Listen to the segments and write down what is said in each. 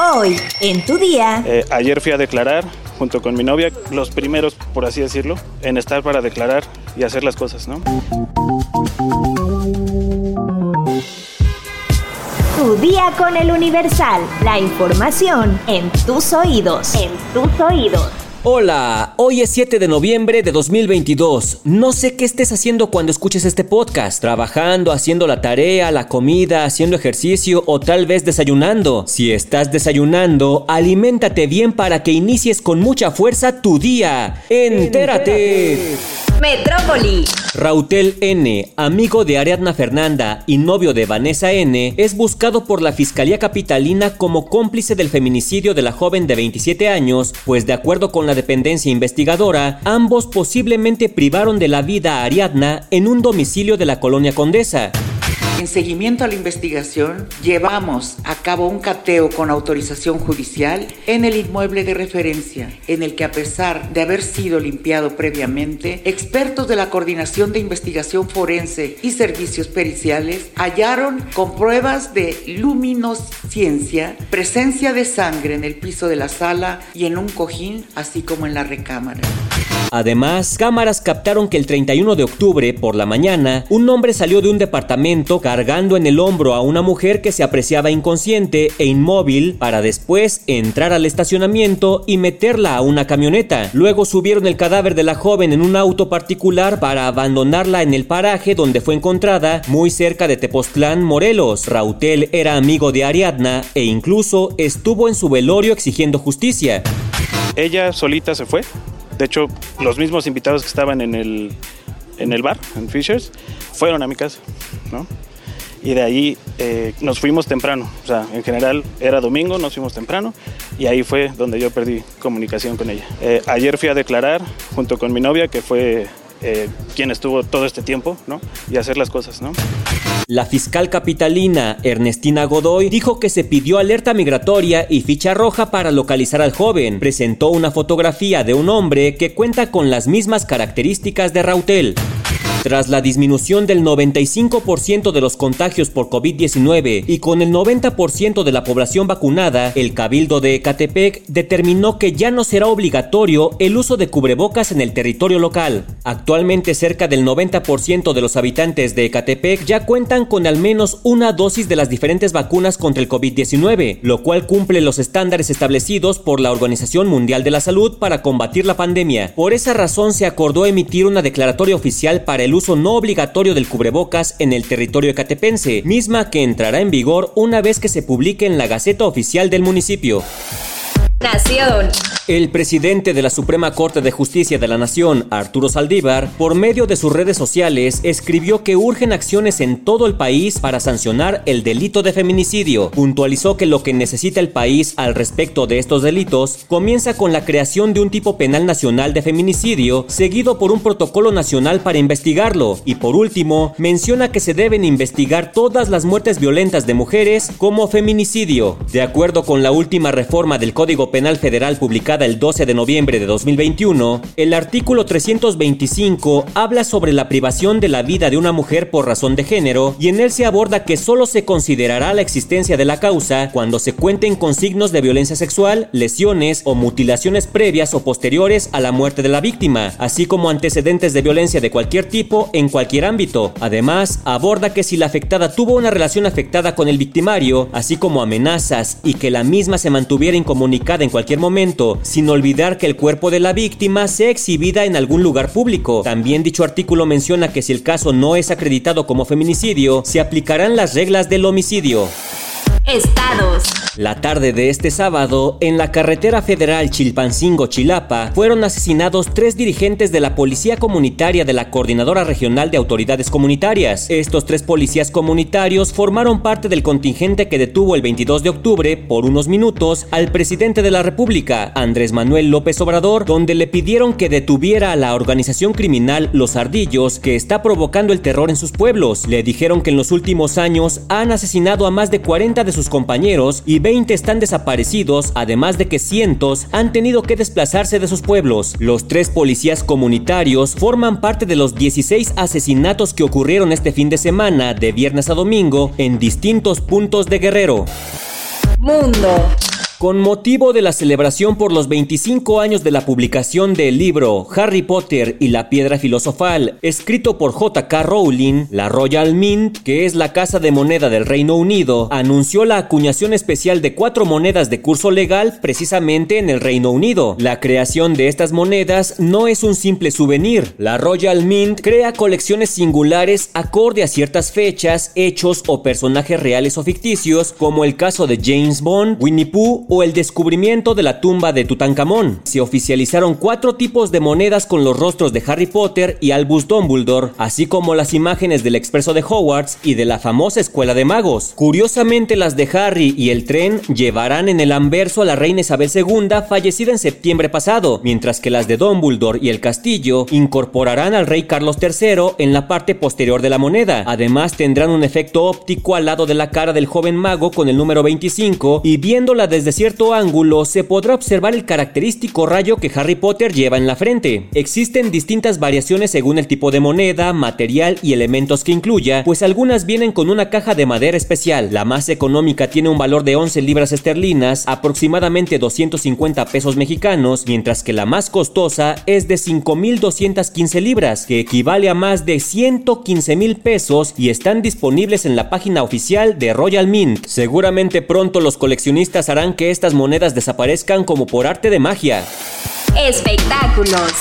Hoy, en tu día. Eh, ayer fui a declarar junto con mi novia, los primeros, por así decirlo, en estar para declarar y hacer las cosas, ¿no? Tu día con el Universal. La información en tus oídos. En tus oídos. Hola, hoy es 7 de noviembre de 2022. No sé qué estés haciendo cuando escuches este podcast. Trabajando, haciendo la tarea, la comida, haciendo ejercicio o tal vez desayunando. Si estás desayunando, aliméntate bien para que inicies con mucha fuerza tu día. Entérate. Metrópoli. Rautel N., amigo de Ariadna Fernanda y novio de Vanessa N., es buscado por la Fiscalía Capitalina como cómplice del feminicidio de la joven de 27 años, pues de acuerdo con la dependencia investigadora, ambos posiblemente privaron de la vida a Ariadna en un domicilio de la colonia Condesa. En seguimiento a la investigación, llevamos a cabo un cateo con autorización judicial en el inmueble de referencia, en el que a pesar de haber sido limpiado previamente, expertos de la Coordinación de Investigación Forense y Servicios Periciales hallaron con pruebas de luminosciencia presencia de sangre en el piso de la sala y en un cojín, así como en la recámara. Además, cámaras captaron que el 31 de octubre, por la mañana, un hombre salió de un departamento cargando en el hombro a una mujer que se apreciaba inconsciente e inmóvil para después entrar al estacionamiento y meterla a una camioneta. Luego subieron el cadáver de la joven en un auto particular para abandonarla en el paraje donde fue encontrada, muy cerca de Tepoztlán, Morelos. Rautel era amigo de Ariadna e incluso estuvo en su velorio exigiendo justicia. Ella solita se fue. De hecho, los mismos invitados que estaban en el, en el bar, en Fishers, fueron a mi casa, ¿no? y de ahí eh, nos fuimos temprano. O sea, en general era domingo, nos fuimos temprano y ahí fue donde yo perdí comunicación con ella. Eh, ayer fui a declarar junto con mi novia, que fue eh, quien estuvo todo este tiempo, ¿no? Y hacer las cosas, ¿no? La fiscal capitalina Ernestina Godoy dijo que se pidió alerta migratoria y ficha roja para localizar al joven. Presentó una fotografía de un hombre que cuenta con las mismas características de Rautel. Tras la disminución del 95% de los contagios por COVID-19 y con el 90% de la población vacunada, el Cabildo de Ecatepec determinó que ya no será obligatorio el uso de cubrebocas en el territorio local. Actualmente cerca del 90% de los habitantes de Ecatepec ya cuentan con al menos una dosis de las diferentes vacunas contra el COVID-19, lo cual cumple los estándares establecidos por la Organización Mundial de la Salud para combatir la pandemia. Por esa razón se acordó emitir una declaratoria oficial para el uso no obligatorio del cubrebocas en el territorio ecatepense, misma que entrará en vigor una vez que se publique en la Gaceta Oficial del municipio. Nación. El presidente de la Suprema Corte de Justicia de la Nación, Arturo Saldívar, por medio de sus redes sociales, escribió que urgen acciones en todo el país para sancionar el delito de feminicidio. Puntualizó que lo que necesita el país al respecto de estos delitos comienza con la creación de un tipo penal nacional de feminicidio, seguido por un protocolo nacional para investigarlo. Y por último, menciona que se deben investigar todas las muertes violentas de mujeres como feminicidio. De acuerdo con la última reforma del Código Penal Federal publicada el 12 de noviembre de 2021, el artículo 325 habla sobre la privación de la vida de una mujer por razón de género y en él se aborda que solo se considerará la existencia de la causa cuando se cuenten con signos de violencia sexual, lesiones o mutilaciones previas o posteriores a la muerte de la víctima, así como antecedentes de violencia de cualquier tipo en cualquier ámbito. Además, aborda que si la afectada tuvo una relación afectada con el victimario, así como amenazas y que la misma se mantuviera incomunicada en cualquier momento, sin olvidar que el cuerpo de la víctima sea exhibida en algún lugar público. También dicho artículo menciona que si el caso no es acreditado como feminicidio, se aplicarán las reglas del homicidio. Estados. La tarde de este sábado, en la carretera federal Chilpancingo-Chilapa, fueron asesinados tres dirigentes de la Policía Comunitaria de la Coordinadora Regional de Autoridades Comunitarias. Estos tres policías comunitarios formaron parte del contingente que detuvo el 22 de octubre, por unos minutos, al presidente de la República, Andrés Manuel López Obrador, donde le pidieron que detuviera a la organización criminal Los Ardillos, que está provocando el terror en sus pueblos. Le dijeron que en los últimos años han asesinado a más de 40 de sus compañeros y 20 están desaparecidos, además de que cientos han tenido que desplazarse de sus pueblos. Los tres policías comunitarios forman parte de los 16 asesinatos que ocurrieron este fin de semana, de viernes a domingo, en distintos puntos de Guerrero. Mundo. Con motivo de la celebración por los 25 años de la publicación del libro Harry Potter y la Piedra Filosofal, escrito por J.K. Rowling, la Royal Mint, que es la casa de moneda del Reino Unido, anunció la acuñación especial de cuatro monedas de curso legal precisamente en el Reino Unido. La creación de estas monedas no es un simple souvenir. La Royal Mint crea colecciones singulares acorde a ciertas fechas, hechos o personajes reales o ficticios, como el caso de James Bond, Winnie Pooh o el descubrimiento de la tumba de Tutankamón. Se oficializaron cuatro tipos de monedas con los rostros de Harry Potter y Albus Dumbledore, así como las imágenes del expreso de Hogwarts y de la famosa escuela de magos. Curiosamente, las de Harry y el tren llevarán en el anverso a la reina Isabel II, fallecida en septiembre pasado, mientras que las de Dumbledore y el castillo incorporarán al rey Carlos III en la parte posterior de la moneda. Además, tendrán un efecto óptico al lado de la cara del joven mago con el número 25 y viéndola desde cierto ángulo se podrá observar el característico rayo que Harry Potter lleva en la frente. Existen distintas variaciones según el tipo de moneda, material y elementos que incluya, pues algunas vienen con una caja de madera especial. La más económica tiene un valor de 11 libras esterlinas, aproximadamente 250 pesos mexicanos, mientras que la más costosa es de 5.215 libras, que equivale a más de 115 mil pesos y están disponibles en la página oficial de Royal Mint. Seguramente pronto los coleccionistas harán que estas monedas desaparezcan como por arte de magia. Espectáculos.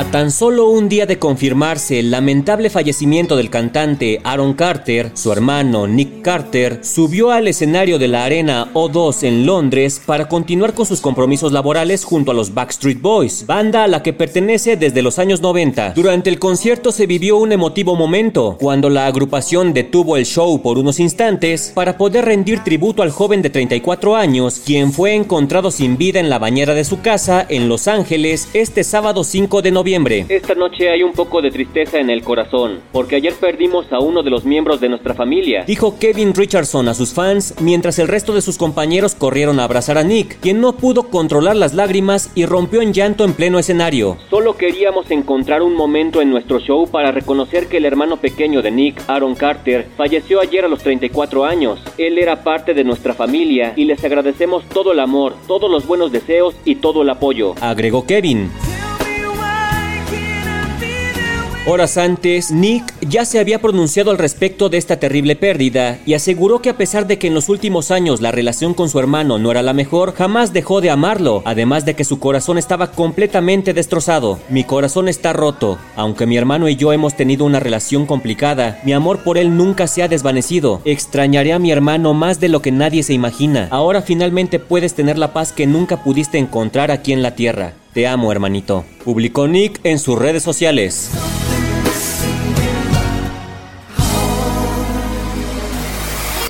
A tan solo un día de confirmarse el lamentable fallecimiento del cantante Aaron Carter, su hermano Nick Carter subió al escenario de la Arena O2 en Londres para continuar con sus compromisos laborales junto a los Backstreet Boys, banda a la que pertenece desde los años 90. Durante el concierto se vivió un emotivo momento, cuando la agrupación detuvo el show por unos instantes para poder rendir tributo al joven de 34 años, quien fue encontrado sin vida en la bañera de su casa en Los Ángeles este sábado 5 de noviembre. Esta noche hay un poco de tristeza en el corazón, porque ayer perdimos a uno de los miembros de nuestra familia, dijo Kevin Richardson a sus fans, mientras el resto de sus compañeros corrieron a abrazar a Nick, quien no pudo controlar las lágrimas y rompió en llanto en pleno escenario. Solo queríamos encontrar un momento en nuestro show para reconocer que el hermano pequeño de Nick, Aaron Carter, falleció ayer a los 34 años. Él era parte de nuestra familia y les agradecemos todo el amor, todos los buenos deseos y todo el apoyo, agregó Kevin. Horas antes, Nick ya se había pronunciado al respecto de esta terrible pérdida y aseguró que a pesar de que en los últimos años la relación con su hermano no era la mejor, jamás dejó de amarlo, además de que su corazón estaba completamente destrozado. Mi corazón está roto, aunque mi hermano y yo hemos tenido una relación complicada, mi amor por él nunca se ha desvanecido. Extrañaré a mi hermano más de lo que nadie se imagina. Ahora finalmente puedes tener la paz que nunca pudiste encontrar aquí en la tierra. Te amo, hermanito. Publicó Nick en sus redes sociales.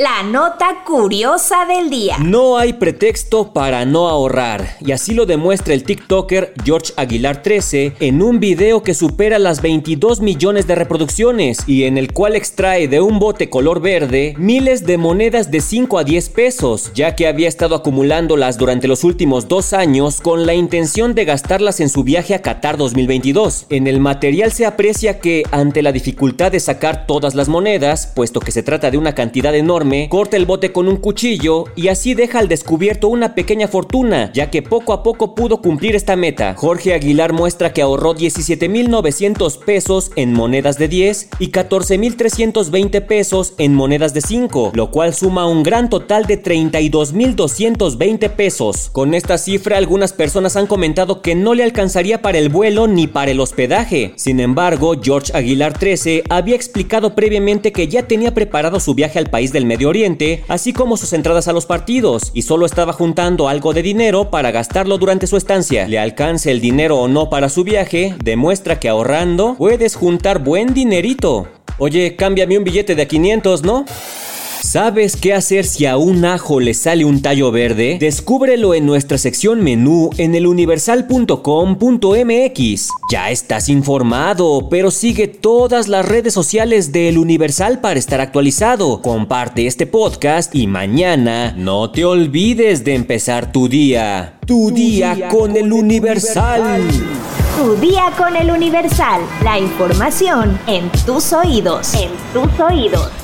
La nota curiosa del día. No hay pretexto para no ahorrar, y así lo demuestra el TikToker George Aguilar 13 en un video que supera las 22 millones de reproducciones y en el cual extrae de un bote color verde miles de monedas de 5 a 10 pesos, ya que había estado acumulándolas durante los últimos dos años con la intención de gastarlas en su viaje a Qatar 2022. En el material se aprecia que, ante la dificultad de sacar todas las monedas, puesto que se trata de una cantidad enorme, corta el bote con un cuchillo y así deja al descubierto una pequeña fortuna, ya que poco a poco pudo cumplir esta meta. Jorge Aguilar muestra que ahorró 17.900 pesos en monedas de 10 y 14.320 pesos en monedas de 5, lo cual suma un gran total de 32.220 pesos. Con esta cifra algunas personas han comentado que no le alcanzaría para el vuelo ni para el hospedaje. Sin embargo, George Aguilar 13 había explicado previamente que ya tenía preparado su viaje al país del Medio Oriente, así como sus entradas a los partidos, y solo estaba juntando algo de dinero para gastarlo durante su estancia. Le alcance el dinero o no para su viaje, demuestra que ahorrando puedes juntar buen dinerito. Oye, cámbiame un billete de 500, ¿no? ¿Sabes qué hacer si a un ajo le sale un tallo verde? Descúbrelo en nuestra sección menú en eluniversal.com.mx. Ya estás informado, pero sigue todas las redes sociales de El Universal para estar actualizado. Comparte este podcast y mañana no te olvides de empezar tu día. Tu, día, con, El Universal. Tu día con el Universal. La información en tus oídos. En tus oídos.